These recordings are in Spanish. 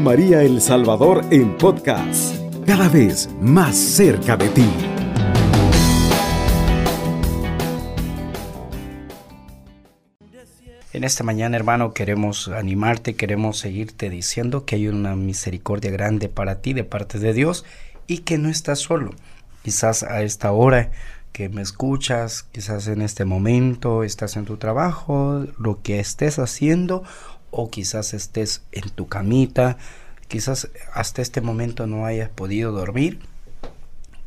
María El Salvador en podcast, cada vez más cerca de ti. En esta mañana, hermano, queremos animarte, queremos seguirte diciendo que hay una misericordia grande para ti de parte de Dios y que no estás solo. Quizás a esta hora que me escuchas, quizás en este momento estás en tu trabajo, lo que estés haciendo, o quizás estés en tu camita, quizás hasta este momento no hayas podido dormir.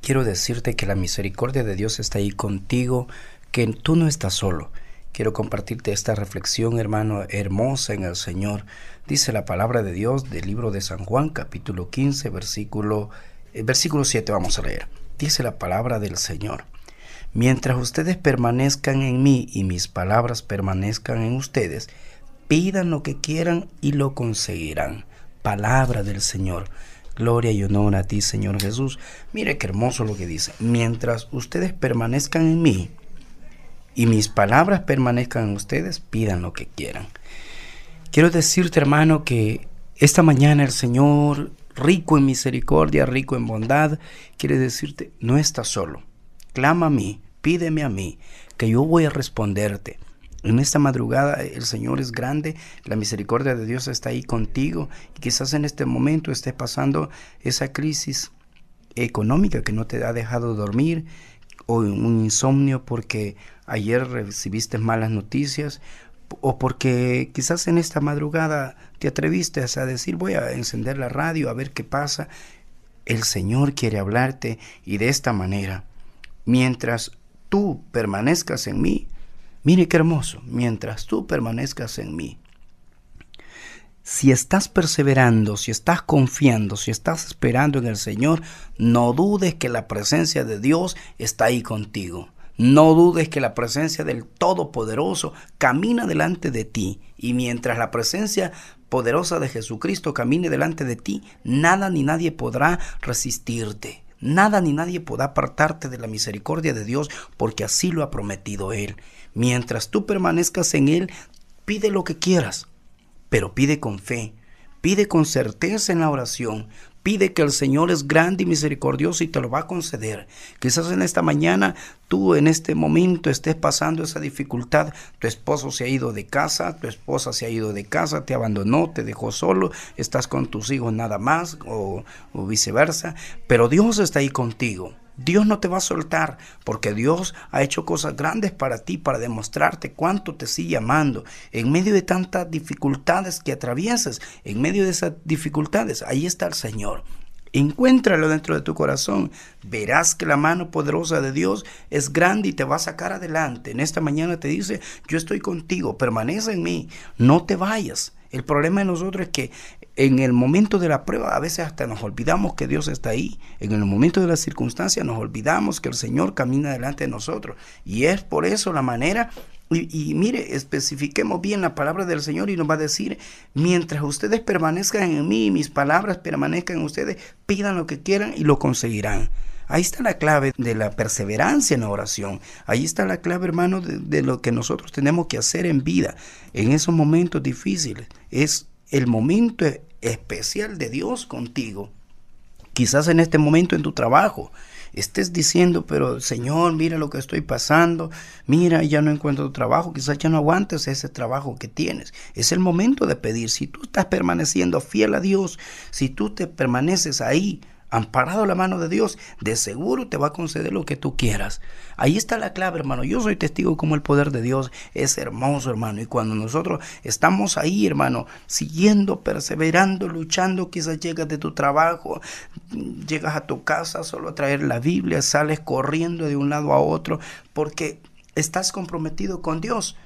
Quiero decirte que la misericordia de Dios está ahí contigo, que tú no estás solo. Quiero compartirte esta reflexión, hermano, hermosa en el Señor. Dice la palabra de Dios del libro de San Juan, capítulo 15, versículo, eh, versículo 7, vamos a leer. Dice la palabra del Señor. Mientras ustedes permanezcan en mí y mis palabras permanezcan en ustedes, pidan lo que quieran y lo conseguirán. Palabra del Señor. Gloria y honor a ti, Señor Jesús. Mire qué hermoso lo que dice. Mientras ustedes permanezcan en mí y mis palabras permanezcan en ustedes, pidan lo que quieran. Quiero decirte, hermano, que esta mañana el Señor, rico en misericordia, rico en bondad, quiere decirte, no estás solo clama a mí, pídeme a mí, que yo voy a responderte. En esta madrugada el Señor es grande, la misericordia de Dios está ahí contigo y quizás en este momento estés pasando esa crisis económica que no te ha dejado dormir o un insomnio porque ayer recibiste malas noticias o porque quizás en esta madrugada te atreviste a decir voy a encender la radio a ver qué pasa. El Señor quiere hablarte y de esta manera mientras tú permanezcas en mí, mire qué hermoso, mientras tú permanezcas en mí. Si estás perseverando, si estás confiando, si estás esperando en el Señor, no dudes que la presencia de Dios está ahí contigo. No dudes que la presencia del Todopoderoso camina delante de ti. Y mientras la presencia poderosa de Jesucristo camine delante de ti, nada ni nadie podrá resistirte. Nada ni nadie podrá apartarte de la misericordia de Dios, porque así lo ha prometido Él. Mientras tú permanezcas en Él, pide lo que quieras, pero pide con fe, pide con certeza en la oración, Pide que el Señor es grande y misericordioso y te lo va a conceder. Quizás en esta mañana tú en este momento estés pasando esa dificultad. Tu esposo se ha ido de casa, tu esposa se ha ido de casa, te abandonó, te dejó solo, estás con tus hijos nada más o, o viceversa. Pero Dios está ahí contigo. Dios no te va a soltar porque Dios ha hecho cosas grandes para ti, para demostrarte cuánto te sigue amando. En medio de tantas dificultades que atraviesas, en medio de esas dificultades, ahí está el Señor. Encuéntralo dentro de tu corazón. Verás que la mano poderosa de Dios es grande y te va a sacar adelante. En esta mañana te dice, yo estoy contigo, permanece en mí, no te vayas. El problema de nosotros es que en el momento de la prueba a veces hasta nos olvidamos que Dios está ahí. En el momento de la circunstancia nos olvidamos que el Señor camina delante de nosotros. Y es por eso la manera y, mire, especifiquemos bien la palabra del Señor y nos va a decir, mientras ustedes permanezcan en mí y mis palabras permanezcan en ustedes, pidan lo que quieran y lo conseguirán. Ahí está la clave de la perseverancia en la oración. Ahí está la clave, hermano, de, de lo que nosotros tenemos que hacer en vida, en esos momentos difíciles. Es el momento especial de Dios contigo. Quizás en este momento en tu trabajo, estés diciendo, pero Señor, mira lo que estoy pasando, mira, ya no encuentro trabajo, quizás ya no aguantes ese trabajo que tienes. Es el momento de pedir. Si tú estás permaneciendo fiel a Dios, si tú te permaneces ahí, amparado la mano de Dios, de seguro te va a conceder lo que tú quieras. Ahí está la clave, hermano. Yo soy testigo como el poder de Dios es hermoso, hermano. Y cuando nosotros estamos ahí, hermano, siguiendo, perseverando, luchando, quizás llegas de tu trabajo, llegas a tu casa solo a traer la Biblia, sales corriendo de un lado a otro, porque estás comprometido con Dios.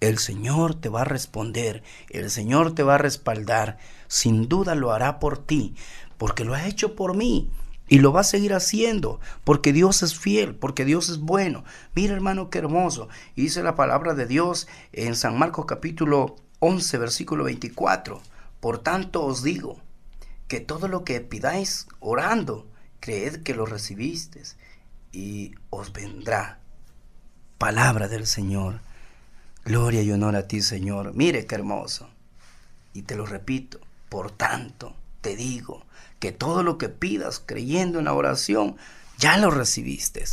El Señor te va a responder, el Señor te va a respaldar, sin duda lo hará por ti porque lo ha hecho por mí. Y lo va a seguir haciendo, porque Dios es fiel, porque Dios es bueno. Mira hermano, qué hermoso. dice la palabra de Dios en San Marcos capítulo 11, versículo 24. Por tanto os digo, que todo lo que pidáis orando, creed que lo recibiste y os vendrá. Palabra del Señor. Gloria y honor a ti, Señor. Mire qué hermoso. Y te lo repito, por tanto te digo que todo lo que pidas creyendo en la oración, ya lo recibiste.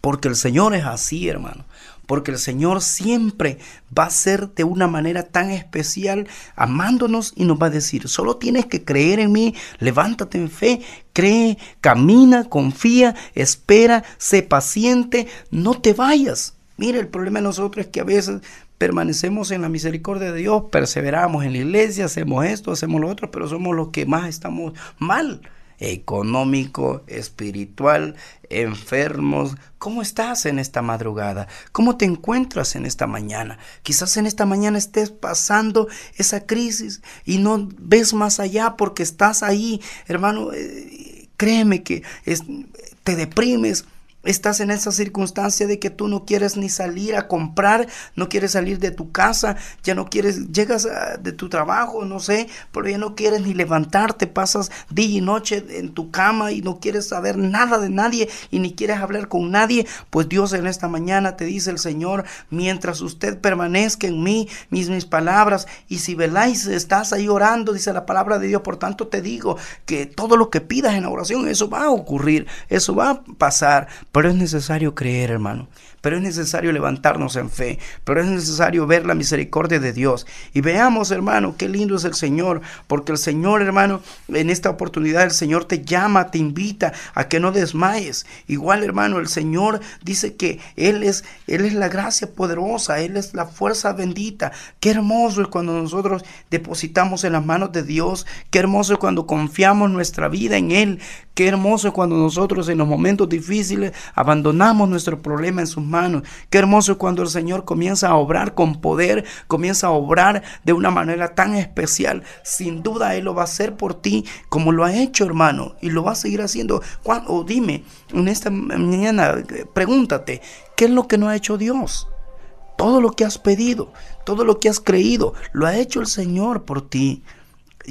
Porque el Señor es así, hermano. Porque el Señor siempre va a ser de una manera tan especial, amándonos y nos va a decir, solo tienes que creer en mí, levántate en fe, cree, camina, confía, espera, sé paciente, no te vayas. Mira, el problema de nosotros es que a veces permanecemos en la misericordia de Dios, perseveramos en la iglesia, hacemos esto, hacemos lo otro, pero somos los que más estamos mal económico, espiritual, enfermos. ¿Cómo estás en esta madrugada? ¿Cómo te encuentras en esta mañana? Quizás en esta mañana estés pasando esa crisis y no ves más allá porque estás ahí, hermano. Eh, créeme que te deprimes Estás en esa circunstancia de que tú no quieres ni salir a comprar, no quieres salir de tu casa, ya no quieres, llegas de tu trabajo, no sé, pero ya no quieres ni levantarte, pasas día y noche en tu cama y no quieres saber nada de nadie y ni quieres hablar con nadie, pues Dios en esta mañana te dice el Señor, mientras usted permanezca en mí, mis, mis palabras, y si veláis, estás ahí orando, dice la palabra de Dios, por tanto te digo que todo lo que pidas en oración, eso va a ocurrir, eso va a pasar pero es necesario creer, hermano pero es necesario levantarnos en fe, pero es necesario ver la misericordia de Dios. Y veamos, hermano, qué lindo es el Señor, porque el Señor, hermano, en esta oportunidad el Señor te llama, te invita a que no desmayes. Igual, hermano, el Señor dice que Él es, Él es la gracia poderosa, Él es la fuerza bendita. Qué hermoso es cuando nosotros depositamos en las manos de Dios, qué hermoso es cuando confiamos nuestra vida en Él, qué hermoso es cuando nosotros en los momentos difíciles abandonamos nuestro problema en sus manos. Qué hermoso cuando el Señor comienza a obrar con poder, comienza a obrar de una manera tan especial. Sin duda Él lo va a hacer por ti como lo ha hecho, hermano, y lo va a seguir haciendo. Dime, en esta mañana, pregúntate, ¿qué es lo que no ha hecho Dios? Todo lo que has pedido, todo lo que has creído, lo ha hecho el Señor por ti.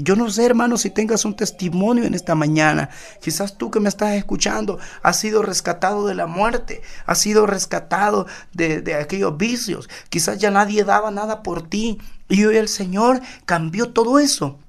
Yo no sé, hermano, si tengas un testimonio en esta mañana. Quizás tú que me estás escuchando has sido rescatado de la muerte, has sido rescatado de, aquellos vicios. Quizás ya nadie daba nada por ti. Y hoy el Señor cambió todo eso.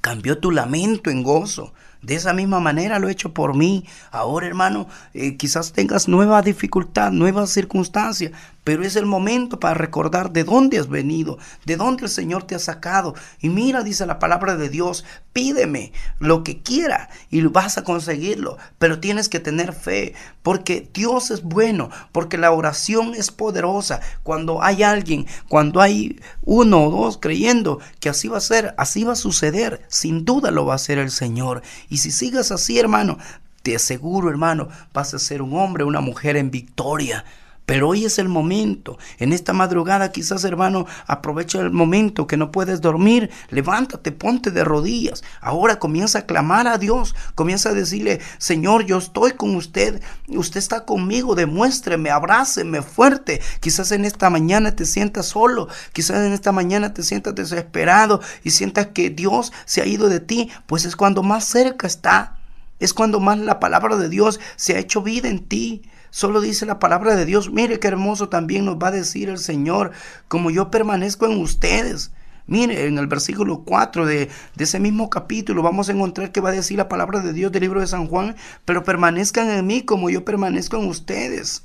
Cambió tu lamento en gozo. De esa misma manera lo he hecho por mí. Ahora, hermano, eh, quizás tengas nueva dificultad, nuevas circunstancias, pero es el momento para recordar de dónde has venido, de dónde el Señor te ha sacado. Y mira, dice la palabra de Dios, pídeme lo que quiera y vas a conseguirlo, pero tienes que tener fe, porque Dios es bueno, porque la oración es poderosa. Cuando hay alguien, cuando hay uno o dos creyendo que así va a ser, así va a suceder, sin duda lo va a hacer el Señor. Y si sigas así, hermano, te aseguro, hermano, vas a ser un hombre, una mujer en victoria. Pero hoy es el momento. En esta madrugada quizás, hermano, aprovecha el momento que no puedes dormir. Levántate, ponte de rodillas. Ahora comienza a clamar a Dios. Comienza a decirle, Señor, yo estoy con usted. Usted está conmigo. Demuéstreme, abráceme fuerte. Quizás en esta mañana te sientas solo. Quizás en esta mañana te sientas desesperado y sientas que Dios se ha ido de ti. Pues es cuando más cerca está. Es cuando más la palabra de Dios se ha hecho vida en ti. Solo dice la palabra de Dios. Mire qué hermoso también nos va a decir el Señor, como yo permanezco en ustedes. Mire, en el versículo 4 de, de, ese mismo capítulo vamos a encontrar que va a decir la palabra de Dios del libro de San Juan, pero permanezcan en mí como yo permanezco en ustedes.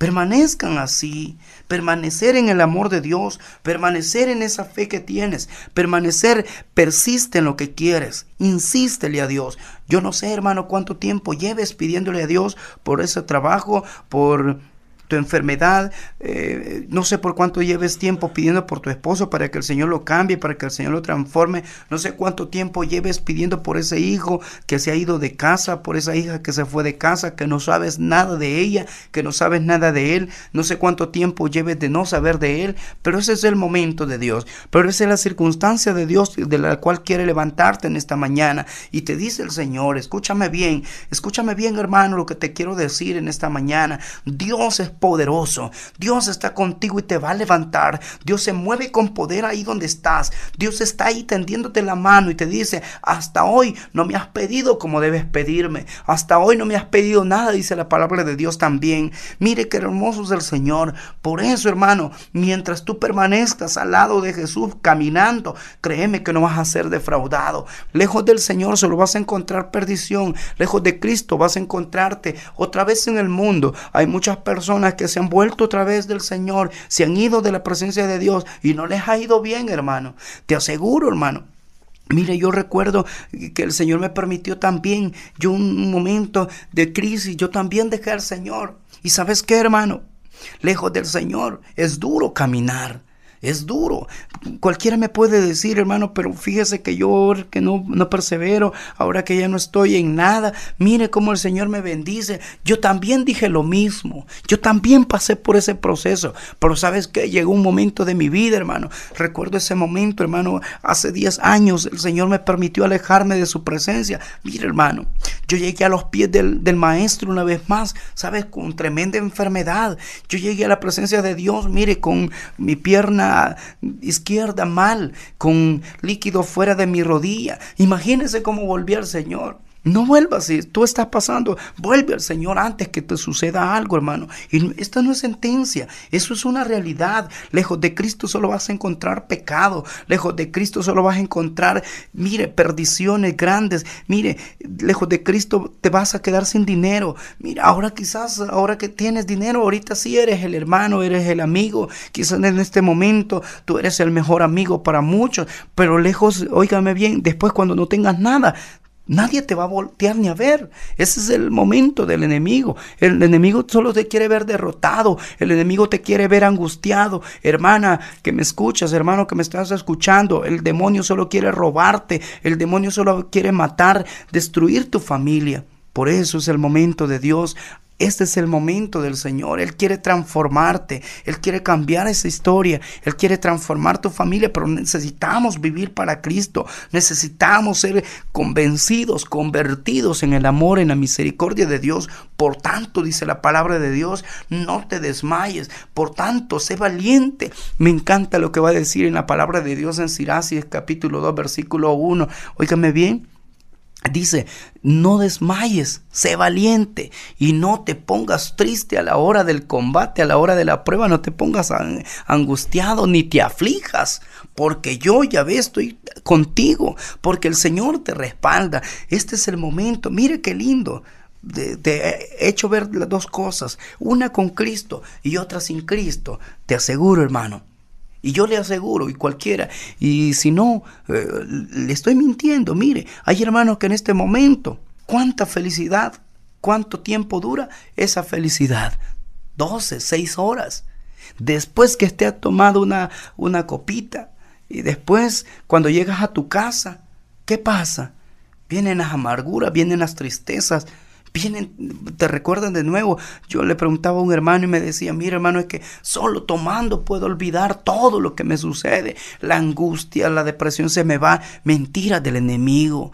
Permanezcan así, permanecer en el amor de Dios, permanecer en esa fe que tienes, permanecer, persiste en lo que quieres, insístele a Dios. Yo no sé, hermano, cuánto tiempo lleves pidiéndole a Dios por ese trabajo, por tu enfermedad, eh, no sé por cuánto lleves tiempo pidiendo por tu esposo para que el Señor lo cambie, para que el Señor lo transforme, no sé cuánto tiempo lleves pidiendo por ese hijo que se ha ido de casa, por esa hija que se fue de casa, que no sabes nada de ella, que no sabes nada de él, no sé cuánto tiempo lleves de no saber de él, pero ese es el momento de Dios, pero esa es la circunstancia de Dios de la cual quiere levantarte en esta mañana y te dice el Señor, escúchame bien, escúchame bien hermano lo que te quiero decir en esta mañana, Dios es poderoso. Dios está contigo y te va a levantar. Dios se mueve con poder ahí donde estás. Dios está ahí tendiéndote la mano y te dice, hasta hoy no me has pedido como debes pedirme. Hasta hoy no me has pedido nada, dice la palabra de Dios también. Mire qué hermoso es el Señor. Por eso, hermano, mientras tú permanezcas al lado de Jesús caminando, créeme que no vas a ser defraudado. Lejos del Señor solo vas a encontrar perdición. Lejos de Cristo vas a encontrarte otra vez en el mundo. Hay muchas personas que se han vuelto otra vez del Señor, se han ido de la presencia de Dios y no les ha ido bien, hermano. Te aseguro, hermano. Mire, yo recuerdo que el Señor me permitió también, yo un momento de crisis, yo también dejé al Señor. ¿Y sabes qué, hermano? Lejos del Señor es duro caminar. Es duro. Cualquiera me puede decir, hermano, pero fíjese que yo que no, no persevero, ahora que ya no estoy en nada, mire cómo el Señor me bendice. Yo también dije lo mismo. Yo también pasé por ese proceso. Pero sabes que llegó un momento de mi vida, hermano. Recuerdo ese momento, hermano, hace 10 años el Señor me permitió alejarme de su presencia. Mire, hermano, yo llegué a los pies del, del maestro una vez más, sabes, con tremenda enfermedad. Yo llegué a la presencia de Dios, mire, con mi pierna izquierda mal, con líquido fuera de mi rodilla. Imagínese cómo volví al Señor. No vuelvas, si tú estás pasando, vuelve al Señor antes que te suceda algo, hermano. Y esta no es sentencia, eso es una realidad. Lejos de Cristo solo vas a encontrar pecado, lejos de Cristo solo vas a encontrar, mire, perdiciones grandes. Mire, lejos de Cristo te vas a quedar sin dinero. Mira, ahora quizás, ahora que tienes dinero, ahorita sí eres el hermano, eres el amigo. Quizás en este momento tú eres el mejor amigo para muchos, pero lejos, óigame bien, después cuando no tengas nada, Nadie te va a voltear ni a ver. Ese es el momento del enemigo. El enemigo solo te quiere ver derrotado. El enemigo te quiere ver angustiado. Hermana que me escuchas, hermano que me estás escuchando. El demonio solo quiere robarte. El demonio solo quiere matar, destruir tu familia. Por eso es el momento de Dios este es el momento del Señor. Él quiere transformarte. Él quiere cambiar esa historia. Él quiere transformar tu familia. Pero necesitamos vivir para Cristo. Necesitamos ser convencidos, convertidos en el amor, en la misericordia de Dios. Por tanto, dice la palabra de Dios, no te desmayes. Por tanto, sé valiente. Me encanta lo que va a decir en la palabra de Dios en Siracis capítulo 2, versículo 1. Óigame bien. Dice, no desmayes, sé valiente y no te pongas triste a la hora del combate, a la hora de la prueba, no te pongas angustiado ni te aflijas, porque yo ya ve, estoy contigo, porque el Señor te respalda. Este es el momento, mire qué lindo. Te he hecho ver las dos cosas, una con Cristo y otra sin Cristo. Te aseguro, hermano, y yo le aseguro, y cualquiera, y si no, eh, le estoy mintiendo. Mire, hay hermanos que en este momento, cuánta felicidad, cuánto tiempo dura esa felicidad. 12, 6 horas. Después que esté tomado una, una copita, y después cuando llegas a tu casa, ¿qué pasa? Vienen las amarguras, vienen las tristezas, vienen, te recuerdan de nuevo. Yo le preguntaba a un hermano y me decía, mira hermano, es que solo tomando puedo olvidar todo lo que me sucede. La angustia, la depresión se me va. Mentira del enemigo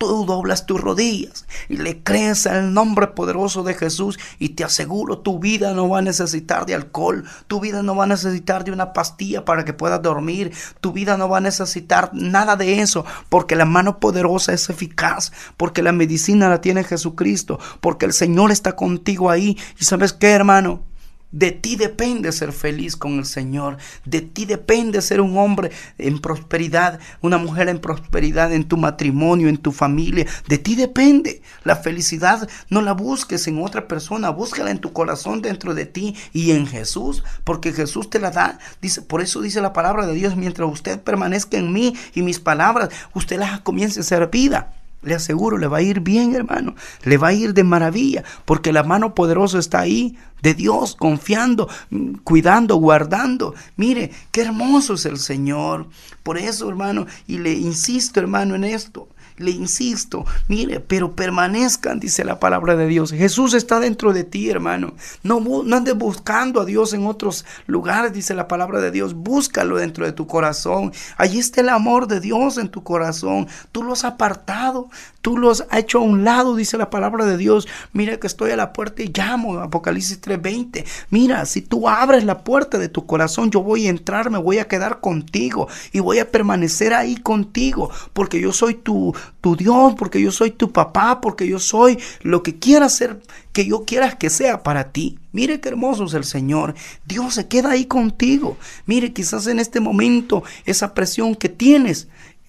tú doblas tus rodillas y le crees al nombre poderoso de Jesús y te aseguro tu vida no va a necesitar de alcohol, tu vida no va a necesitar de una pastilla para que puedas dormir, tu vida no va a necesitar nada de eso porque la mano poderosa es eficaz, porque la medicina la tiene Jesucristo, porque el Señor está contigo ahí. Y sabes qué hermano, de ti depende ser feliz con el Señor. De ti depende ser un hombre en prosperidad, una mujer en prosperidad en tu matrimonio, en tu familia. De ti depende. La felicidad no la busques en otra persona, búscala en tu corazón dentro de ti y en Jesús, porque Jesús te la da. Dice, por eso dice la palabra de Dios, mientras usted permanezca en mí y mis palabras, usted las comience a ser vida. Le aseguro, le va a ir bien, hermano. Le va a ir de maravilla, porque la mano poderosa está ahí, de Dios, confiando, cuidando, guardando. Mire, qué hermoso es el Señor. Por eso, hermano, y le insisto, hermano, en esto. Le insisto, mire, pero permanezcan, dice la palabra de Dios. Jesús está dentro de ti, hermano. No, no andes buscando a Dios en otros lugares, dice la palabra de Dios. Búscalo dentro de tu corazón. Allí está el amor de Dios en tu corazón. Tú lo has apartado, tú lo has hecho a un lado, dice la palabra de Dios. Mira que estoy a la puerta y llamo, Apocalipsis 3:20. Mira, si tú abres la puerta de tu corazón, yo voy a entrar, me voy a quedar contigo y voy a permanecer ahí contigo, porque yo soy tu, tu Dios, porque yo soy tu papá, porque yo soy lo que quieras ser, que yo quieras que sea para ti. Mire qué hermoso es el Señor. Dios se queda ahí contigo. Mire, quizás en este momento esa presión que tienes,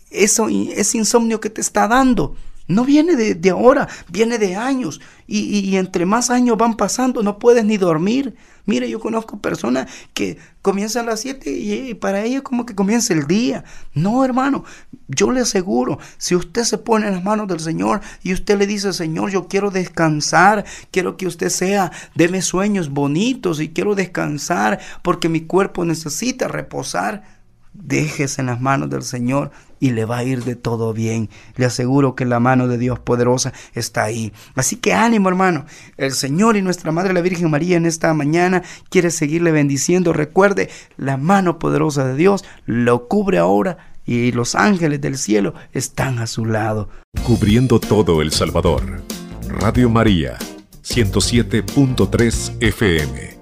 eso, ese insomnio que te está dando, no viene de, ahora, viene de años. Y, entre más años van pasando, no puedes ni dormir. Mire, yo conozco personas que comienzan a las 7 y, para ellos como que comienza el día. No, hermano, yo le aseguro, si usted se pone en las manos del Señor y usted le dice, Señor, yo quiero descansar, quiero que usted sea, deme sueños bonitos y quiero descansar porque mi cuerpo necesita reposar déjese en las manos del Señor y le va a ir de todo bien. Le aseguro que la mano de Dios poderosa está ahí. Así que ánimo, hermano. El Señor y nuestra Madre la Virgen María en esta mañana quiere seguirle bendiciendo. Recuerde, la mano poderosa de Dios lo cubre ahora y los ángeles del cielo están a su lado. Cubriendo todo El Salvador. Radio María, 107.3 FM.